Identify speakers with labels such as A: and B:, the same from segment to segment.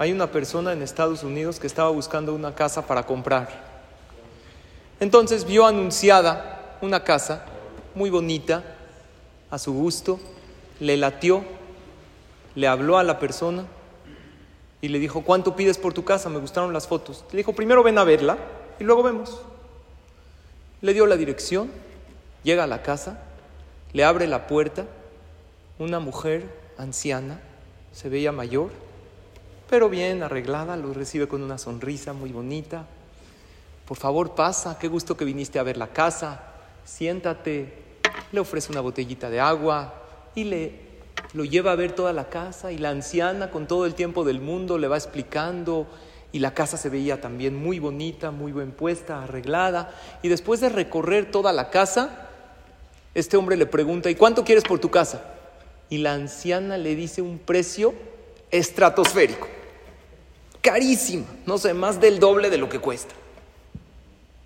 A: hay una persona en Estados Unidos que estaba buscando una casa para comprar. Entonces vio anunciada una casa muy bonita, a su gusto, le latió, le habló a la persona y le dijo, ¿cuánto pides por tu casa? Me gustaron las fotos. Le dijo, primero ven a verla y luego vemos. Le dio la dirección, llega a la casa, le abre la puerta, una mujer anciana, se veía mayor, pero bien arreglada, lo recibe con una sonrisa muy bonita. Por favor, pasa, qué gusto que viniste a ver la casa, siéntate, le ofrece una botellita de agua y le lo lleva a ver toda la casa y la anciana con todo el tiempo del mundo le va explicando y la casa se veía también muy bonita, muy bien puesta, arreglada y después de recorrer toda la casa, este hombre le pregunta, ¿y cuánto quieres por tu casa? Y la anciana le dice un precio estratosférico carísima, no sé, más del doble de lo que cuesta.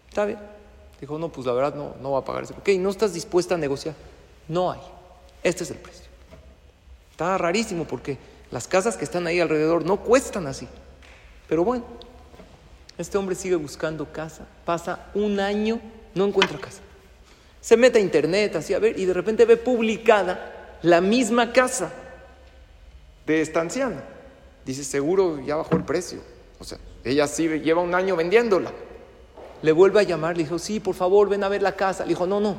A: ¿Está bien? Dijo, no, pues la verdad no, no va a pagar eso. Ok, ¿no estás dispuesta a negociar? No hay. Este es el precio. Está rarísimo porque las casas que están ahí alrededor no cuestan así. Pero bueno, este hombre sigue buscando casa, pasa un año, no encuentra casa. Se mete a internet, así a ver, y de repente ve publicada la misma casa de esta anciana. Dice, seguro ya bajó el precio. O sea, ella sí lleva un año vendiéndola. Le vuelve a llamar, le dijo, sí, por favor, ven a ver la casa. Le dijo, no, no,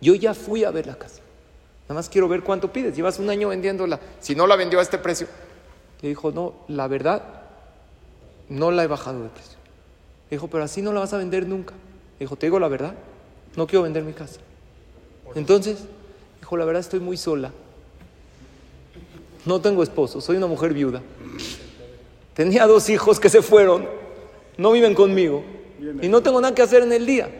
A: yo ya fui a ver la casa. Nada más quiero ver cuánto pides. Llevas un año vendiéndola. Si no la vendió a este precio. Le dijo, no, la verdad, no la he bajado de precio. Le dijo, pero así no la vas a vender nunca. Le dijo, te digo la verdad, no quiero vender mi casa. Entonces, dijo, la verdad estoy muy sola. No tengo esposo, soy una mujer viuda. Tenía dos hijos que se fueron, no viven conmigo y no tengo nada que hacer en el día.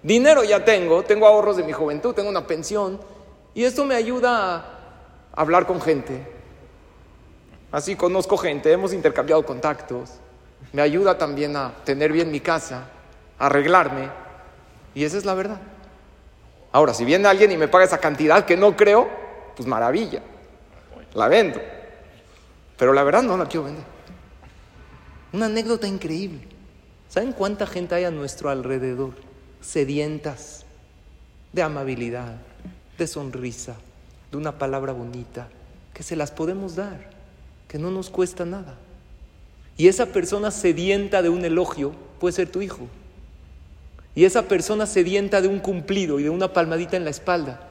A: Dinero ya tengo, tengo ahorros de mi juventud, tengo una pensión y esto me ayuda a hablar con gente. Así conozco gente, hemos intercambiado contactos. Me ayuda también a tener bien mi casa, a arreglarme. Y esa es la verdad. Ahora, si viene alguien y me paga esa cantidad que no creo, pues maravilla. La vendo. Pero la verdad no la quiero vender. Una anécdota increíble. ¿Saben cuánta gente hay a nuestro alrededor? Sedientas de amabilidad, de sonrisa, de una palabra bonita, que se las podemos dar, que no nos cuesta nada. Y esa persona sedienta de un elogio puede ser tu hijo. Y esa persona sedienta de un cumplido y de una palmadita en la espalda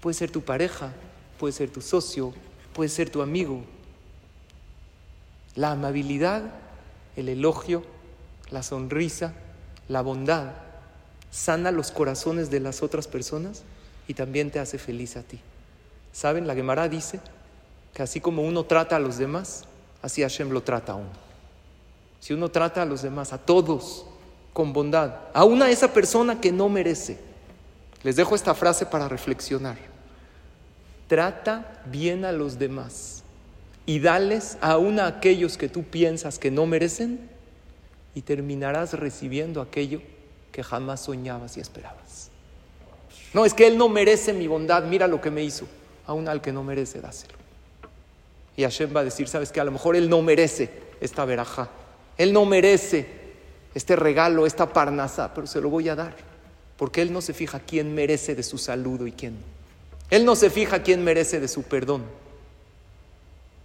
A: puede ser tu pareja, puede ser tu socio, puede ser tu amigo. La amabilidad el elogio, la sonrisa, la bondad, sana los corazones de las otras personas y también te hace feliz a ti. ¿Saben? La Gemara dice que así como uno trata a los demás, así Hashem lo trata a uno. Si uno trata a los demás, a todos, con bondad, aún a esa persona que no merece, les dejo esta frase para reflexionar. Trata bien a los demás y dales aún a aquellos que tú piensas que no merecen y terminarás recibiendo aquello que jamás soñabas y esperabas. No, es que Él no merece mi bondad, mira lo que me hizo. Aún al que no merece, dáselo. Y Hashem va a decir, ¿sabes que A lo mejor Él no merece esta veraja. Él no merece este regalo, esta parnasa, pero se lo voy a dar. Porque Él no se fija quién merece de su saludo y quién no. Él no se fija quién merece de su perdón.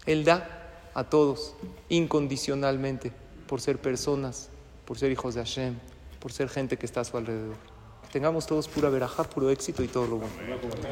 A: Él da a todos incondicionalmente por ser personas, por ser hijos de Hashem, por ser gente que está a su alrededor. Tengamos todos pura verajá, puro éxito y todo lo bueno.